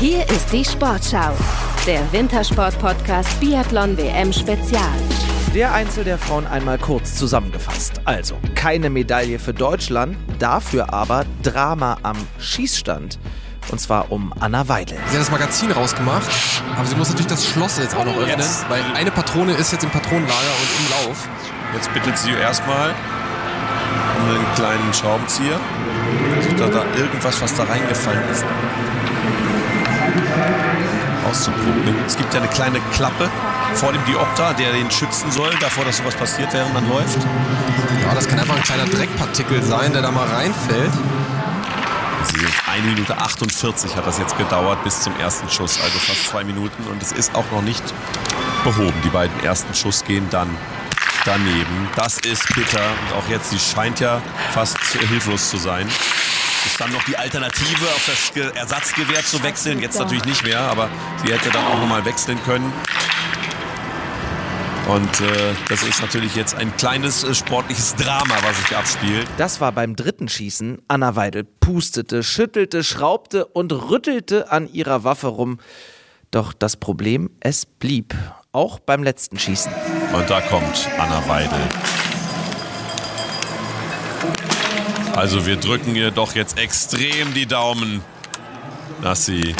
Hier ist die Sportschau, der Wintersport-Podcast Biathlon WM Spezial. Der Einzel der Frauen einmal kurz zusammengefasst. Also keine Medaille für Deutschland, dafür aber Drama am Schießstand. Und zwar um Anna Weidel. Sie hat das Magazin rausgemacht, aber sie muss natürlich das Schloss jetzt auch noch öffnen, Jetzt. weil eine Patrone ist jetzt im Patronenlager und im Lauf. Jetzt bittet sie erstmal um einen kleinen Schraubenzieher. Versucht da, da irgendwas, was da reingefallen ist, auszuprobieren. Es gibt ja eine kleine Klappe vor dem Diopter, der den schützen soll, davor, dass sowas passiert, während man läuft. Ja, das kann einfach ein kleiner Dreckpartikel sein, der da mal reinfällt. Sie sind 1 Minute 48 hat das jetzt gedauert bis zum ersten Schuss, also fast zwei Minuten. Und es ist auch noch nicht behoben. Die beiden ersten Schuss gehen dann daneben. Das ist bitter. Und auch jetzt, sie scheint ja fast hilflos zu sein. Ist dann noch die Alternative, auf das Ge Ersatzgewehr zu wechseln. Jetzt natürlich nicht mehr, aber sie hätte dann auch nochmal wechseln können. Und äh, das ist natürlich jetzt ein kleines äh, sportliches Drama, was sich abspielt. Das war beim dritten Schießen. Anna Weidel pustete, schüttelte, schraubte und rüttelte an ihrer Waffe rum. Doch das Problem, es blieb. Auch beim letzten Schießen. Und da kommt Anna Weidel. Also wir drücken ihr doch jetzt extrem die Daumen, dass sie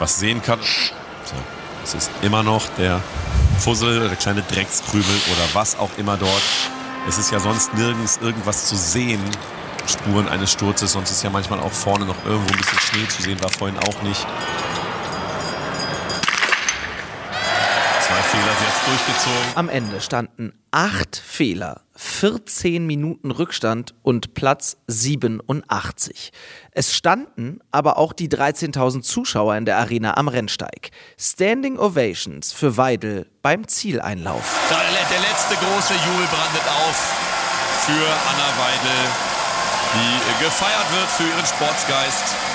was sehen kann. So, es ist immer noch der Fussel, der kleine Dreckskrümel oder was auch immer dort. Es ist ja sonst nirgends irgendwas zu sehen. Spuren eines Sturzes, sonst ist ja manchmal auch vorne noch irgendwo ein bisschen Schnee zu sehen, war vorhin auch nicht. Fehler jetzt durchgezogen. Am Ende standen acht Fehler, 14 Minuten Rückstand und Platz 87. Es standen aber auch die 13.000 Zuschauer in der Arena am Rennsteig. Standing Ovations für Weidel beim Zieleinlauf. Der, der letzte große Jubel brandet auf für Anna Weidel, die gefeiert wird für ihren Sportsgeist.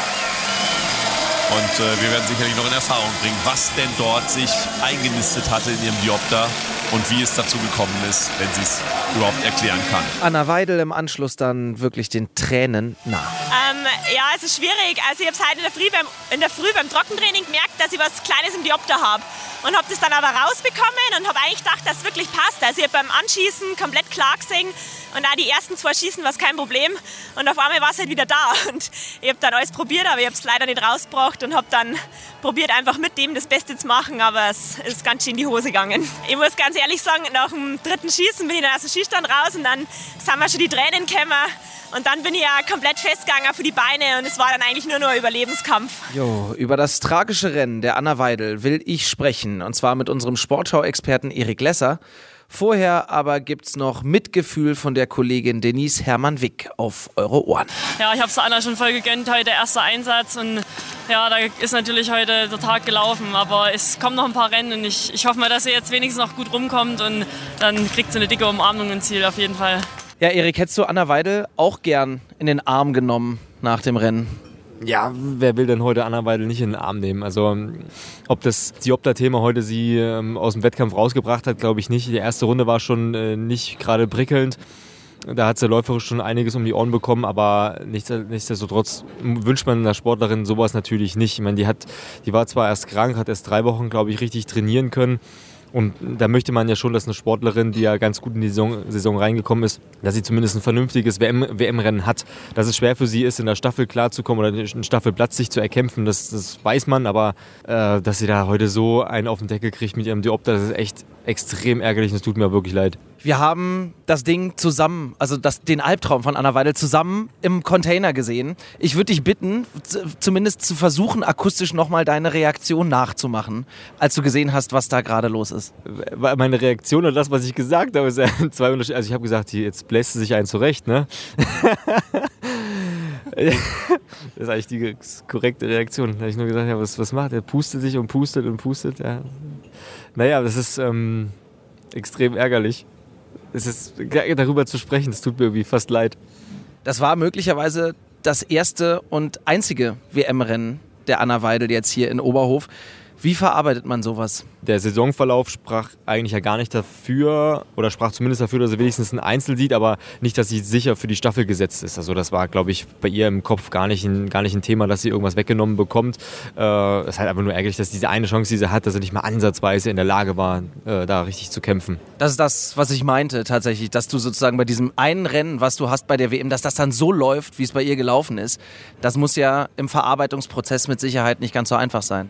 Und äh, wir werden sicherlich noch in Erfahrung bringen, was denn dort sich eingenistet hatte in ihrem Diopter und wie es dazu gekommen ist, wenn sie es überhaupt erklären kann. Anna Weidel im Anschluss dann wirklich den Tränen nah. Ja, es ist schwierig. Also ich habe es heute in der, Früh beim, in der Früh beim Trockentraining gemerkt, dass ich was Kleines im Diopter habe. Und habe das dann aber rausbekommen und habe eigentlich gedacht, dass es wirklich passt. Also ich habe beim Anschießen komplett klar gesehen und auch die ersten zwei Schießen war es kein Problem. Und auf einmal war es halt wieder da. Und ich habe dann alles probiert, aber ich habe es leider nicht rausgebracht und habe dann probiert, einfach mit dem das Beste zu machen. Aber es ist ganz schön in die Hose gegangen. Ich muss ganz ehrlich sagen, nach dem dritten Schießen bin ich dann aus dem Schießstand raus und dann sind mir schon die Tränen gekommen. Und dann bin ich ja komplett festgegangen für die Beine und es war dann eigentlich nur noch ein Überlebenskampf. Jo, über das tragische Rennen der Anna Weidel will ich sprechen. Und zwar mit unserem Sportschau-Experten Erik Lesser. Vorher aber gibt's noch Mitgefühl von der Kollegin Denise Hermann-Wick auf eure Ohren. Ja, ich habe es Anna schon voll gegönnt, heute erster Einsatz und ja, da ist natürlich heute der Tag gelaufen, aber es kommen noch ein paar Rennen und ich, ich hoffe mal, dass sie jetzt wenigstens noch gut rumkommt und dann kriegt sie eine dicke Umarmung ins Ziel auf jeden Fall. Ja, Erik, hättest du Anna Weidel auch gern in den Arm genommen nach dem Rennen? Ja, wer will denn heute Anna Weidel nicht in den Arm nehmen? Also, ähm, ob das Diopter-Thema heute sie ähm, aus dem Wettkampf rausgebracht hat, glaube ich nicht. Die erste Runde war schon äh, nicht gerade prickelnd. Da hat sie läuferisch schon einiges um die Ohren bekommen, aber nichts, nichtsdestotrotz wünscht man einer Sportlerin sowas natürlich nicht. Ich meine, die, hat, die war zwar erst krank, hat erst drei Wochen, glaube ich, richtig trainieren können. Und da möchte man ja schon, dass eine Sportlerin, die ja ganz gut in die Saison, Saison reingekommen ist, dass sie zumindest ein vernünftiges WM-Rennen WM hat. Dass es schwer für sie ist, in der Staffel klarzukommen oder einen Staffelplatz sich zu erkämpfen, das, das weiß man. Aber äh, dass sie da heute so einen auf den Deckel kriegt mit ihrem Diopter, das ist echt extrem ärgerlich und es tut mir wirklich leid. Wir haben das Ding zusammen, also das, den Albtraum von Anna Weidel zusammen im Container gesehen. Ich würde dich bitten, zumindest zu versuchen, akustisch nochmal deine Reaktion nachzumachen, als du gesehen hast, was da gerade los ist. Meine Reaktion und das, was ich gesagt habe, ist ja zwei Unterschiede. Also ich habe gesagt, jetzt bläst sie sich einen zurecht, ne? das ist eigentlich die korrekte Reaktion. Da habe ich nur gesagt, ja, was, was macht er? Pustet sich und pustet und pustet. Ja. Naja, das ist ähm, extrem ärgerlich. Es ist darüber zu sprechen, das tut mir irgendwie fast leid. Das war möglicherweise das erste und einzige WM-Rennen der Anna Weidel jetzt hier in Oberhof. Wie verarbeitet man sowas? Der Saisonverlauf sprach eigentlich ja gar nicht dafür oder sprach zumindest dafür, dass er wenigstens ein Einzel sieht, aber nicht, dass sie sicher für die Staffel gesetzt ist. Also das war, glaube ich, bei ihr im Kopf gar nicht ein, gar nicht ein Thema, dass sie irgendwas weggenommen bekommt. Äh, es ist halt einfach nur ärgerlich, dass diese eine Chance, die sie hat, dass sie nicht mal ansatzweise in der Lage war, äh, da richtig zu kämpfen. Das ist das, was ich meinte tatsächlich, dass du sozusagen bei diesem einen Rennen, was du hast bei der WM, dass das dann so läuft, wie es bei ihr gelaufen ist. Das muss ja im Verarbeitungsprozess mit Sicherheit nicht ganz so einfach sein.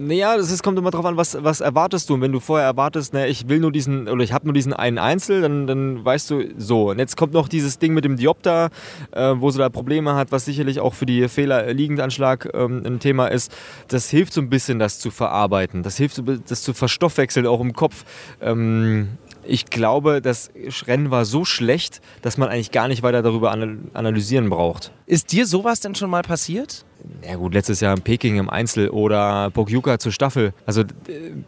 Naja, ist, kommt immer darauf an, was, was erwartest du. Und wenn du vorher erwartest, ne, ich will nur diesen, oder ich habe nur diesen einen Einzel, dann, dann weißt du, so. Und jetzt kommt noch dieses Ding mit dem Diopter, äh, wo sie da Probleme hat, was sicherlich auch für die Fehler Liegendanschlag ähm, ein Thema ist. Das hilft so ein bisschen, das zu verarbeiten. Das hilft, das zu verstoffwechseln, auch im Kopf. Ähm, ich glaube, das Rennen war so schlecht, dass man eigentlich gar nicht weiter darüber analysieren braucht. Ist dir sowas denn schon mal passiert? Ja gut, letztes Jahr in Peking im Einzel oder Pokyuka zur Staffel. Also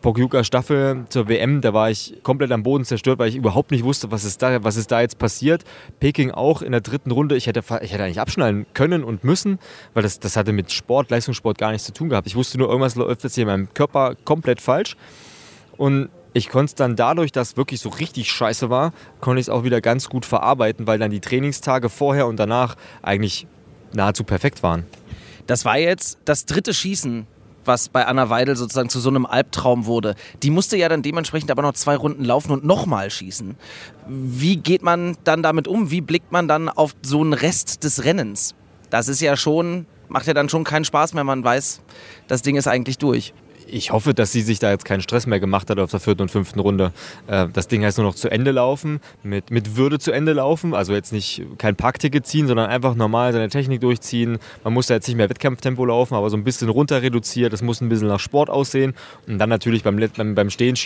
Pokyuka Staffel zur WM, da war ich komplett am Boden zerstört, weil ich überhaupt nicht wusste, was ist da, was ist da jetzt passiert. Peking auch in der dritten Runde. Ich hätte, ich hätte eigentlich abschnallen können und müssen, weil das, das hatte mit Sport, Leistungssport gar nichts zu tun gehabt. Ich wusste nur, irgendwas läuft jetzt hier in meinem Körper komplett falsch. Und ich konnte es dann dadurch, dass wirklich so richtig scheiße war, konnte ich es auch wieder ganz gut verarbeiten, weil dann die Trainingstage vorher und danach eigentlich nahezu perfekt waren. Das war jetzt das dritte Schießen, was bei Anna Weidel sozusagen zu so einem Albtraum wurde. Die musste ja dann dementsprechend aber noch zwei Runden laufen und nochmal schießen. Wie geht man dann damit um? Wie blickt man dann auf so einen Rest des Rennens? Das ist ja schon, macht ja dann schon keinen Spaß mehr. Man weiß, das Ding ist eigentlich durch ich hoffe, dass sie sich da jetzt keinen Stress mehr gemacht hat auf der vierten und fünften Runde. Äh, das Ding heißt nur noch zu Ende laufen, mit, mit Würde zu Ende laufen. Also jetzt nicht kein Parkticket ziehen, sondern einfach normal seine Technik durchziehen. Man muss da jetzt nicht mehr Wettkampftempo laufen, aber so ein bisschen runter reduziert. Das muss ein bisschen nach Sport aussehen. Und dann natürlich beim, beim, beim Stehen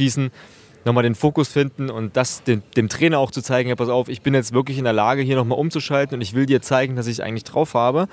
nochmal den Fokus finden und das dem, dem Trainer auch zu zeigen, ja, pass auf, ich bin jetzt wirklich in der Lage, hier nochmal umzuschalten und ich will dir zeigen, dass ich eigentlich drauf habe.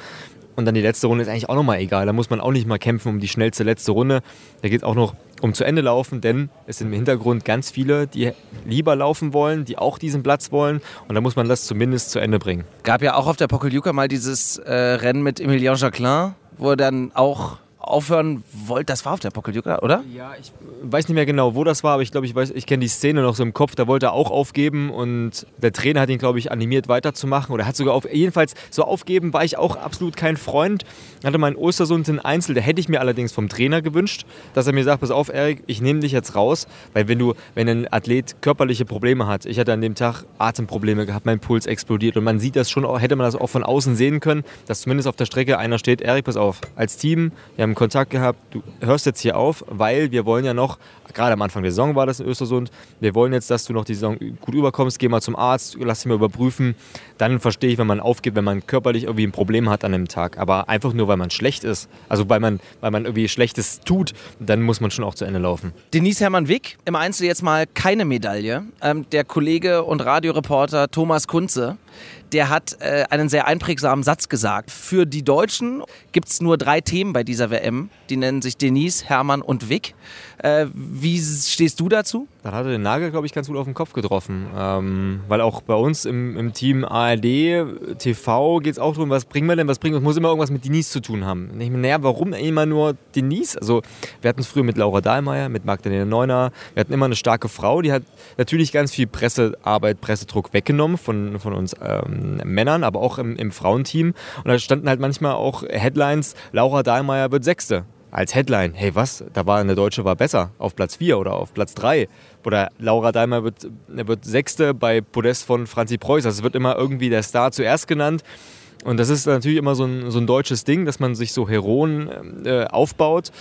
Und dann die letzte Runde ist eigentlich auch nochmal egal. Da muss man auch nicht mal kämpfen um die schnellste letzte Runde. Da geht es auch noch um zu Ende laufen, denn es sind im Hintergrund ganz viele, die lieber laufen wollen, die auch diesen Platz wollen. Und da muss man das zumindest zu Ende bringen. Gab ja auch auf der Pokeljuka mal dieses äh, Rennen mit Emilien Jacquelin, wo er dann auch aufhören wollt. Das war auf der Pokeljuka, oder? Ja, ich weiß nicht mehr genau, wo das war, aber ich glaube, ich weiß, ich kenne die Szene noch so im Kopf. Da wollte er auch aufgeben und der Trainer hat ihn, glaube ich, animiert weiterzumachen oder hat sogar auf, jedenfalls so aufgeben war ich auch absolut kein Freund. Hatte mein Ostersund in Einzel, da hätte ich mir allerdings vom Trainer gewünscht, dass er mir sagt, pass auf, Erik, ich nehme dich jetzt raus, weil wenn du, wenn ein Athlet körperliche Probleme hat, ich hatte an dem Tag Atemprobleme gehabt, mein Puls explodiert und man sieht das schon, hätte man das auch von außen sehen können, dass zumindest auf der Strecke einer steht, Erik, pass auf, als Team, wir haben Kontakt gehabt, du hörst jetzt hier auf, weil wir wollen ja noch, gerade am Anfang der Saison war das in Östersund, wir wollen jetzt, dass du noch die Saison gut überkommst, geh mal zum Arzt, lass dich mal überprüfen. Dann verstehe ich, wenn man aufgibt, wenn man körperlich irgendwie ein Problem hat an dem Tag. Aber einfach nur, weil man schlecht ist, also weil man, weil man irgendwie Schlechtes tut, dann muss man schon auch zu Ende laufen. Denise Hermann-Wick, im Einzel jetzt mal keine Medaille. Ähm, der Kollege und Radioreporter Thomas Kunze, der hat äh, einen sehr einprägsamen Satz gesagt. Für die Deutschen gibt es nur drei Themen bei dieser WM. Die nennen sich Denise, Hermann und Wick. Äh, wie stehst du dazu? Dann hat er den Nagel, glaube ich, ganz gut auf den Kopf getroffen. Ähm, weil auch bei uns im, im Team ARD, TV geht es auch darum, was bringen wir denn, was bringen wir, es muss immer irgendwas mit Denise zu tun haben. Und ich meine, naja, warum immer nur Denise? Also wir hatten es früher mit Laura Dahlmeier, mit Magdalena Neuner, wir hatten immer eine starke Frau, die hat natürlich ganz viel Pressearbeit, Pressedruck weggenommen von, von uns ähm, Männern, aber auch im, im Frauenteam. Und da standen halt manchmal auch Headlines, Laura Dahlmeier wird Sechste als Headline, hey was, da war eine Deutsche war besser, auf Platz 4 oder auf Platz 3. Oder Laura Dahlmeier wird, wird Sechste bei Podest von Franzi Preuß. Also es wird immer irgendwie der Star zuerst genannt. Und das ist natürlich immer so ein, so ein deutsches Ding, dass man sich so Heroen äh, aufbaut.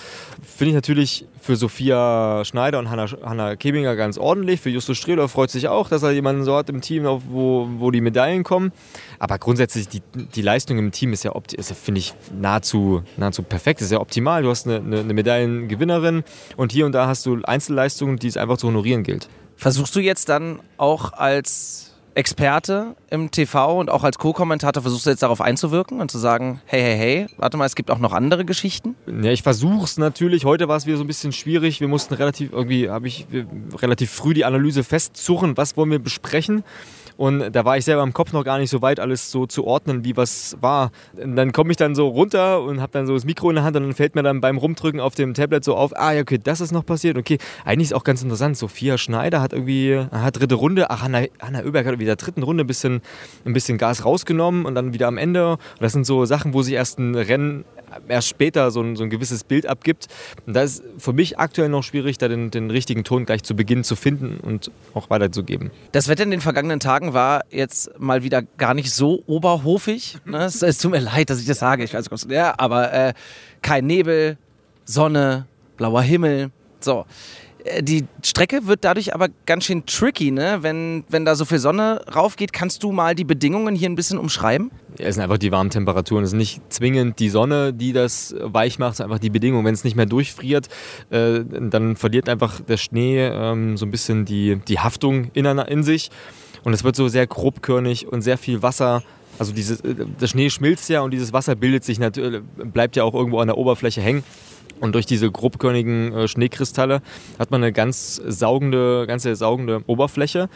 Finde ich natürlich für Sophia Schneider und Hanna, Hanna Kebinger ganz ordentlich. Für Justus Strehler freut sich auch, dass er jemanden so hat im Team, wo, wo die Medaillen kommen. Aber grundsätzlich, die, die Leistung im Team ist ja, ist finde ich, nahezu, nahezu perfekt. Ist ja optimal. Du hast eine, eine, eine Medaillengewinnerin und hier und da hast du Einzelleistungen, die es einfach zu honorieren gilt. Versuchst du jetzt dann auch als Experte im TV und auch als Co-Kommentator versuchst du jetzt darauf einzuwirken und zu sagen, hey, hey, hey, warte mal, es gibt auch noch andere Geschichten? Ja, ich versuche es natürlich. Heute war es wieder so ein bisschen schwierig. Wir mussten relativ, irgendwie habe ich relativ früh die Analyse festzurren, was wollen wir besprechen. Und da war ich selber im Kopf noch gar nicht so weit, alles so zu ordnen, wie was war. Und dann komme ich dann so runter und habe dann so das Mikro in der Hand und dann fällt mir dann beim Rumdrücken auf dem Tablet so auf, ah ja, okay, das ist noch passiert. Okay, eigentlich ist auch ganz interessant. Sophia Schneider hat irgendwie, aha, dritte Runde, ach, Hanna, Hanna Oeberg hat wieder dritten Runde ein bisschen, ein bisschen Gas rausgenommen und dann wieder am Ende. Und das sind so Sachen, wo sich erst ein Rennen erst später so ein, so ein gewisses Bild abgibt. Und da ist für mich aktuell noch schwierig, da den, den richtigen Ton gleich zu Beginn zu finden und auch weiterzugeben. Das Wetter in den vergangenen Tagen war jetzt mal wieder gar nicht so oberhofig. Ne? Es, es, tut mir leid, dass ich das sage. Ich weiß, ja, aber äh, kein Nebel, Sonne, blauer Himmel. So. Äh, die Strecke wird dadurch aber ganz schön tricky, ne? Wenn, wenn da so viel Sonne raufgeht, kannst du mal die Bedingungen hier ein bisschen umschreiben? Ja, es sind einfach die warmen Temperaturen. Es ist nicht zwingend die Sonne, die das weich macht, es ist einfach die Bedingungen. Wenn es nicht mehr durchfriert, äh, dann verliert einfach der Schnee ähm, so ein bisschen die, die Haftung in, in sich. Und es wird so sehr grobkörnig und sehr viel Wasser also dieses, äh, der Schnee schmilzt ja und dieses Wasser bildet sich natürlich, bleibt ja auch irgendwo an der Oberfläche hängen. Und durch diese grobkörnigen äh, Schneekristalle hat man eine ganz saugende, ganze saugende Oberfläche.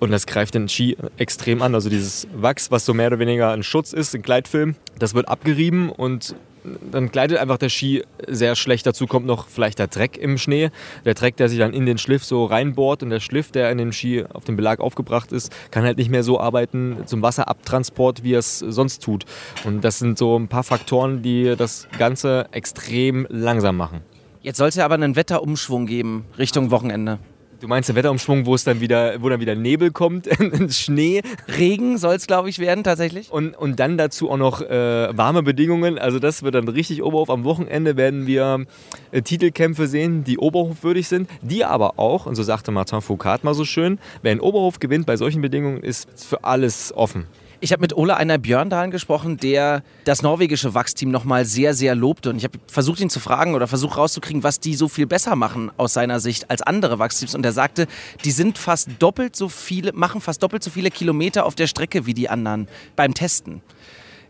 Und das greift den Ski extrem an. Also dieses Wachs, was so mehr oder weniger ein Schutz ist, ein Gleitfilm, das wird abgerieben und dann gleitet einfach der Ski sehr schlecht. Dazu kommt noch vielleicht der Dreck im Schnee. Der Dreck, der sich dann in den Schliff so reinbohrt und der Schliff, der in den Ski auf dem Belag aufgebracht ist, kann halt nicht mehr so arbeiten zum Wasserabtransport, wie er es sonst tut. Und das sind so ein paar Faktoren, die das Ganze extrem langsam machen. Jetzt sollte aber einen Wetterumschwung geben Richtung Wochenende. Du meinst den Wetterumschwung, wo es dann wieder, wo dann wieder Nebel kommt, Schnee. Regen soll es, glaube ich, werden tatsächlich. Und, und dann dazu auch noch äh, warme Bedingungen. Also das wird dann richtig Oberhof. Am Wochenende werden wir äh, Titelkämpfe sehen, die oberhofwürdig sind, die aber auch, und so sagte Martin Foucault mal so schön, wer in Oberhof gewinnt bei solchen Bedingungen, ist für alles offen. Ich habe mit Ole Einer Björndalen gesprochen, der das norwegische Wachsteam nochmal sehr, sehr lobte. Und ich habe versucht, ihn zu fragen oder versucht rauszukriegen, was die so viel besser machen aus seiner Sicht als andere Wachsteams. Und er sagte, die sind fast doppelt so viele, machen fast doppelt so viele Kilometer auf der Strecke wie die anderen beim Testen.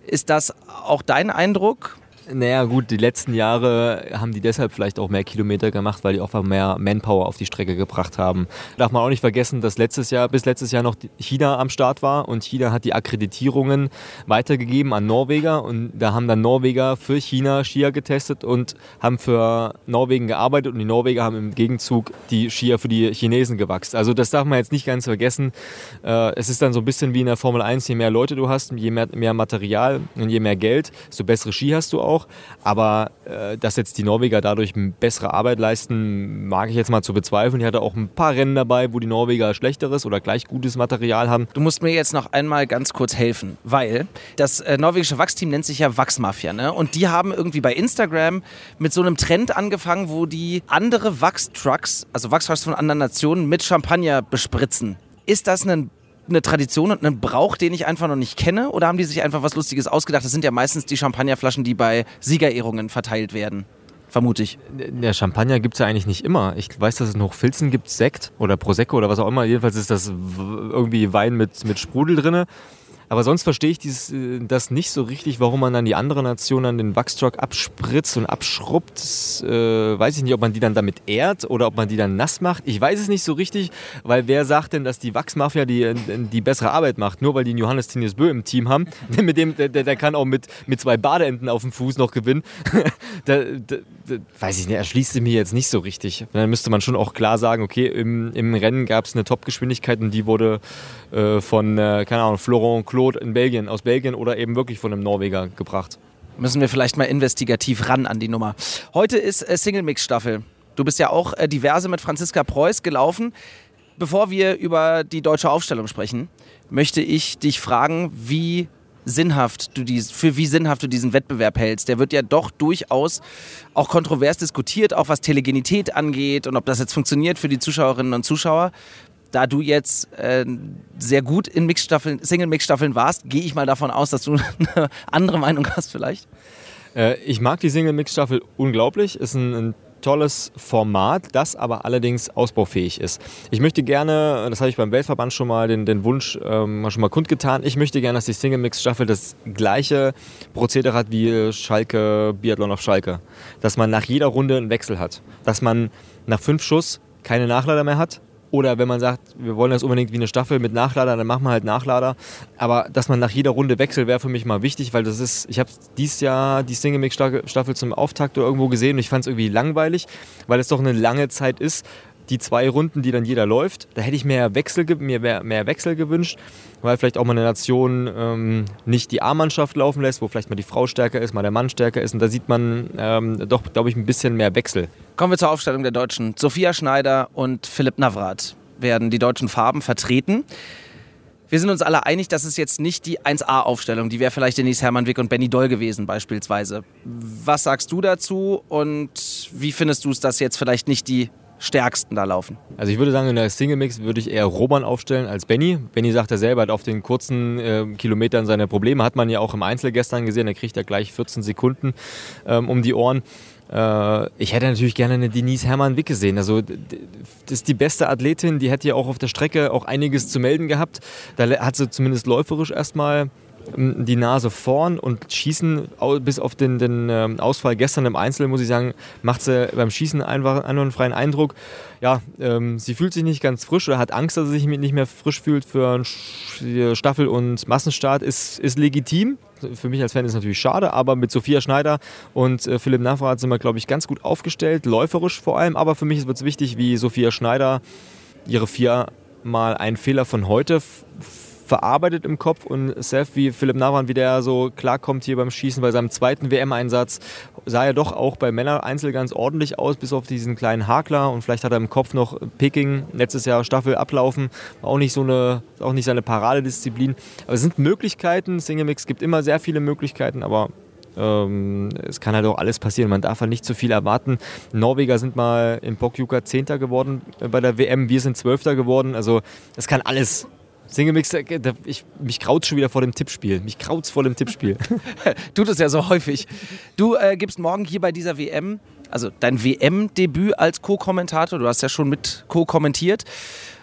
Ist das auch dein Eindruck? Naja, gut, die letzten Jahre haben die deshalb vielleicht auch mehr Kilometer gemacht, weil die auch mehr Manpower auf die Strecke gebracht haben. Darf man auch nicht vergessen, dass letztes Jahr, bis letztes Jahr noch China am Start war und China hat die Akkreditierungen weitergegeben an Norweger und da haben dann Norweger für China Skier getestet und haben für Norwegen gearbeitet und die Norweger haben im Gegenzug die Skier für die Chinesen gewachsen. Also das darf man jetzt nicht ganz vergessen. Äh, es ist dann so ein bisschen wie in der Formel 1, je mehr Leute du hast, je mehr, mehr Material und je mehr Geld, desto bessere Ski hast du auch auch. Aber äh, dass jetzt die Norweger dadurch bessere Arbeit leisten, mag ich jetzt mal zu bezweifeln. Ich hatte auch ein paar Rennen dabei, wo die Norweger schlechteres oder gleich gutes Material haben. Du musst mir jetzt noch einmal ganz kurz helfen, weil das äh, norwegische Wachsteam nennt sich ja Wachsmafia. Ne? Und die haben irgendwie bei Instagram mit so einem Trend angefangen, wo die andere Wachstrucks, also Wachstrucks von anderen Nationen, mit Champagner bespritzen. Ist das ein eine Tradition und einen Brauch, den ich einfach noch nicht kenne? Oder haben die sich einfach was Lustiges ausgedacht? Das sind ja meistens die Champagnerflaschen, die bei Siegerehrungen verteilt werden. Vermute ich. Der Champagner gibt es ja eigentlich nicht immer. Ich weiß, dass es noch Filzen gibt, Sekt oder Prosecco oder was auch immer. Jedenfalls ist das irgendwie Wein mit, mit Sprudel drin. Aber sonst verstehe ich dieses, äh, das nicht so richtig, warum man dann die anderen Nationen an den Wachstruck abspritzt und abschrubbt. Das, äh, weiß ich nicht, ob man die dann damit ehrt oder ob man die dann nass macht. Ich weiß es nicht so richtig, weil wer sagt denn, dass die Wachsmafia die, äh, die bessere Arbeit macht? Nur weil die einen Johannes Tinius Bö im Team haben. mit dem, der, der kann auch mit, mit zwei Badeenten auf dem Fuß noch gewinnen. da, da, da, weiß ich nicht, erschließt sich mir jetzt nicht so richtig. Dann müsste man schon auch klar sagen, okay, im, im Rennen gab es eine Topgeschwindigkeit und die wurde äh, von, äh, keine Ahnung, Florent Claude in Belgien, aus Belgien oder eben wirklich von einem Norweger gebracht. Müssen wir vielleicht mal investigativ ran an die Nummer. Heute ist äh, Single Mix Staffel. Du bist ja auch äh, diverse mit Franziska Preuß gelaufen. Bevor wir über die deutsche Aufstellung sprechen, möchte ich dich fragen, wie sinnhaft du dies, für wie sinnhaft du diesen Wettbewerb hältst. Der wird ja doch durchaus auch kontrovers diskutiert, auch was Telegenität angeht und ob das jetzt funktioniert für die Zuschauerinnen und Zuschauer da du jetzt äh, sehr gut in Mixstaffeln, Single-Mix-Staffeln warst, gehe ich mal davon aus, dass du eine andere Meinung hast vielleicht. Äh, ich mag die Single-Mix-Staffel unglaublich. Ist ein, ein tolles Format, das aber allerdings ausbaufähig ist. Ich möchte gerne, das habe ich beim Weltverband schon mal den, den Wunsch ähm, schon mal kundgetan, ich möchte gerne, dass die Single Mix Staffel das gleiche Prozedere hat wie Schalke Biathlon auf Schalke, dass man nach jeder Runde einen Wechsel hat, dass man nach fünf Schuss keine Nachlader mehr hat, Oder wenn man sagt, wir wollen das unbedingt wie eine Staffel mit Nachlader, dann machen wir halt Nachlader. Aber dass man nach jeder Runde wechselt, wäre für mich mal wichtig, weil das ist, ich habe dieses Jahr die Single Mix Staffel zum Auftakt irgendwo gesehen und ich fand es irgendwie langweilig, weil es doch eine lange Zeit ist. Die zwei Runden, die dann jeder läuft, da hätte ich mehr Wechsel, mir mehr, mehr Wechsel gewünscht, weil vielleicht auch mal eine Nation ähm, nicht die A-Mannschaft laufen lässt, wo vielleicht mal die Frau stärker ist, mal der Mann stärker ist. Und da sieht man ähm, doch, glaube ich, ein bisschen mehr Wechsel. Kommen wir zur Aufstellung der Deutschen. Sophia Schneider und Philipp Navrat werden die deutschen Farben vertreten. Wir sind uns alle einig, das ist jetzt nicht die 1A-Aufstellung. Die wäre vielleicht Denise Hermann-Wick und Benny Doll gewesen beispielsweise. Was sagst du dazu und wie findest du es, dass jetzt vielleicht nicht die stärksten da laufen? Also ich würde sagen, in der Single Mix würde ich eher Roman aufstellen als Benny. Benny sagt er selber, hat auf den kurzen äh, Kilometern seine Probleme. Hat man ja auch im Einzel gestern gesehen. Er kriegt ja gleich 14 Sekunden ähm, um die Ohren. Äh, ich hätte natürlich gerne eine Denise Hermann-Wick gesehen. Also, das ist die beste Athletin, die hätte ja auch auf der Strecke auch einiges zu melden gehabt. Da hat sie zumindest läuferisch erstmal die Nase vorn und schießen bis auf den, den ähm, Ausfall gestern im Einzel, muss ich sagen, macht sie beim Schießen einfach einen freien Eindruck. Ja, ähm, sie fühlt sich nicht ganz frisch oder hat Angst, dass sie sich nicht mehr frisch fühlt für einen Staffel- und Massenstart. Ist, ist legitim für mich als Fan ist es natürlich schade, aber mit Sophia Schneider und äh, Philipp Navrat sind wir, glaube ich, ganz gut aufgestellt, läuferisch vor allem. Aber für mich wird es wichtig, wie Sophia Schneider ihre viermal einen Fehler von heute verarbeitet im Kopf und Seth, wie Philipp Navran, wie der so klarkommt hier beim Schießen bei seinem zweiten WM-Einsatz, sah er doch auch bei Männer-Einzel ganz ordentlich aus, bis auf diesen kleinen Hakler und vielleicht hat er im Kopf noch Peking, letztes Jahr Staffel ablaufen, war auch nicht so eine, auch nicht seine Paradedisziplin. Aber es sind Möglichkeiten, Single Mix gibt immer sehr viele Möglichkeiten, aber ähm, es kann halt auch alles passieren. Man darf halt nicht zu viel erwarten. Norweger sind mal in Bokjuka Zehnter geworden bei der WM, wir sind Zwölfter geworden. Also es kann alles Single-Mix, ich, mich kraut schon wieder vor dem Tippspiel. Mich kraut's vor dem Tippspiel. Tut es ja so häufig. Du äh, gibst morgen hier bei dieser WM, also dein WM-Debüt als Co-Kommentator, du hast ja schon mit co-kommentiert.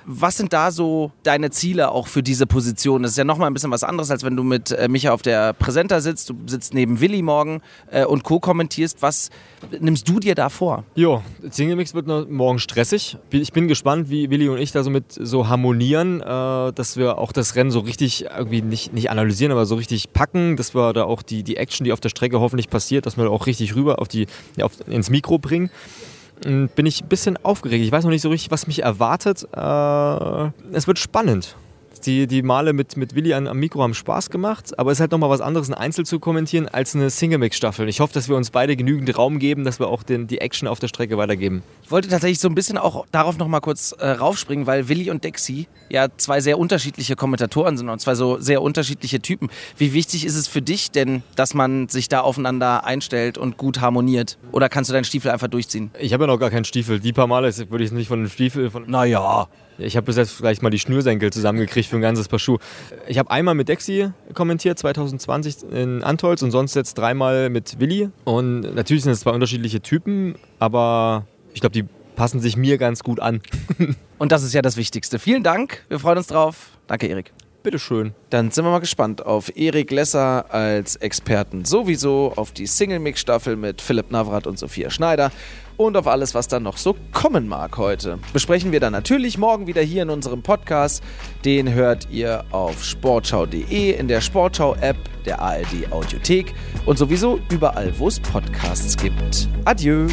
Was sind da so deine Ziele auch für diese Position? Das ist ja nochmal ein bisschen was anderes, als wenn du mit äh, Micha auf der Präsenter sitzt. Du sitzt neben Willi morgen äh, und co-kommentierst. Was nimmst du dir da vor? Jo, Single Mix wird morgen stressig. Ich bin gespannt, wie Willi und ich da so mit so harmonieren, äh, dass wir auch das Rennen so richtig irgendwie nicht, nicht analysieren, aber so richtig packen, dass wir da auch die, die Action, die auf der Strecke hoffentlich passiert, dass wir auch richtig rüber auf die, ja, auf, ins Mikro bringen bin ich ein bisschen aufgeregt. Ich weiß noch nicht so richtig, was mich erwartet. Äh, es wird spannend. Die, die Male mit, mit Willi am, am Mikro haben Spaß gemacht, aber es ist halt nochmal was anderes, ein Einzel zu kommentieren, als eine Single-Mix-Staffel. Ich hoffe, dass wir uns beide genügend Raum geben, dass wir auch den, die Action auf der Strecke weitergeben. Ich wollte tatsächlich so ein bisschen auch darauf nochmal kurz äh, raufspringen, weil Willi und Dexy ja zwei sehr unterschiedliche Kommentatoren sind und zwei so sehr unterschiedliche Typen. Wie wichtig ist es für dich denn, dass man sich da aufeinander einstellt und gut harmoniert? Oder kannst du deinen Stiefel einfach durchziehen? Ich habe ja noch gar keinen Stiefel. Die paar Male würde ich nicht von dem Stiefel. Von naja. Ich habe bis jetzt vielleicht mal die Schnürsenkel zusammengekriegt für ein ganzes Paar Schuhe. Ich habe einmal mit Dexy kommentiert, 2020 in Antolz und sonst jetzt dreimal mit Willi. Und natürlich sind es zwei unterschiedliche Typen, aber ich glaube, die passen sich mir ganz gut an. und das ist ja das Wichtigste. Vielen Dank, wir freuen uns drauf. Danke, Erik. Bitteschön. Dann sind wir mal gespannt auf Erik Lesser als Experten sowieso, auf die Single-Mix-Staffel mit Philipp Navrat und Sophia Schneider und auf alles, was dann noch so kommen mag heute. Besprechen wir dann natürlich morgen wieder hier in unserem Podcast. Den hört ihr auf sportschau.de, in der Sportschau-App, der ARD Audiothek und sowieso überall, wo es Podcasts gibt. Adieu!